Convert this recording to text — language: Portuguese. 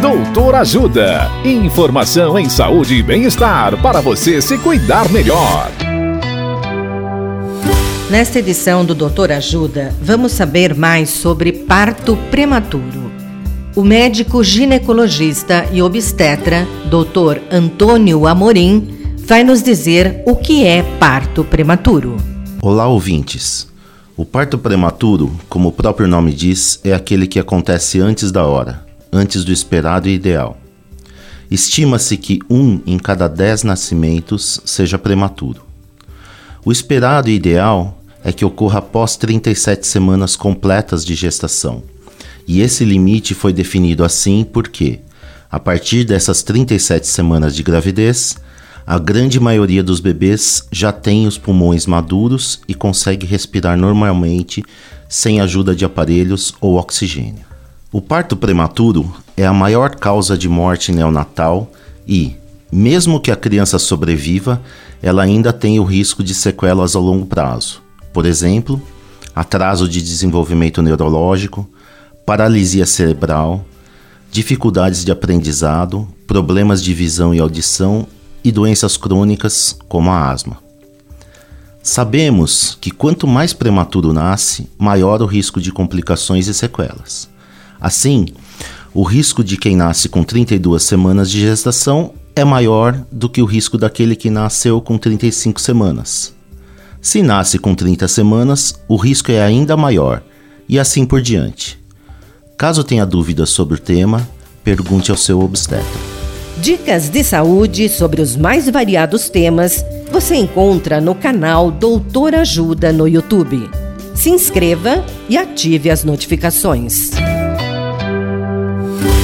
Doutor Ajuda. Informação em saúde e bem-estar para você se cuidar melhor. Nesta edição do Doutor Ajuda, vamos saber mais sobre parto prematuro. O médico ginecologista e obstetra, Dr. Antônio Amorim, vai nos dizer o que é parto prematuro. Olá, ouvintes. O parto prematuro, como o próprio nome diz, é aquele que acontece antes da hora, antes do esperado e ideal. Estima-se que um em cada dez nascimentos seja prematuro. O esperado e ideal é que ocorra após 37 semanas completas de gestação. E esse limite foi definido assim porque, a partir dessas 37 semanas de gravidez, a grande maioria dos bebês já tem os pulmões maduros e consegue respirar normalmente sem ajuda de aparelhos ou oxigênio. O parto prematuro é a maior causa de morte neonatal e, mesmo que a criança sobreviva, ela ainda tem o risco de sequelas ao longo prazo. Por exemplo, atraso de desenvolvimento neurológico, paralisia cerebral, dificuldades de aprendizado, problemas de visão e audição e doenças crônicas como a asma. Sabemos que quanto mais prematuro nasce, maior o risco de complicações e sequelas. Assim, o risco de quem nasce com 32 semanas de gestação é maior do que o risco daquele que nasceu com 35 semanas. Se nasce com 30 semanas, o risco é ainda maior, e assim por diante. Caso tenha dúvidas sobre o tema, pergunte ao seu obstetra. Dicas de saúde sobre os mais variados temas você encontra no canal Doutor Ajuda no YouTube. Se inscreva e ative as notificações.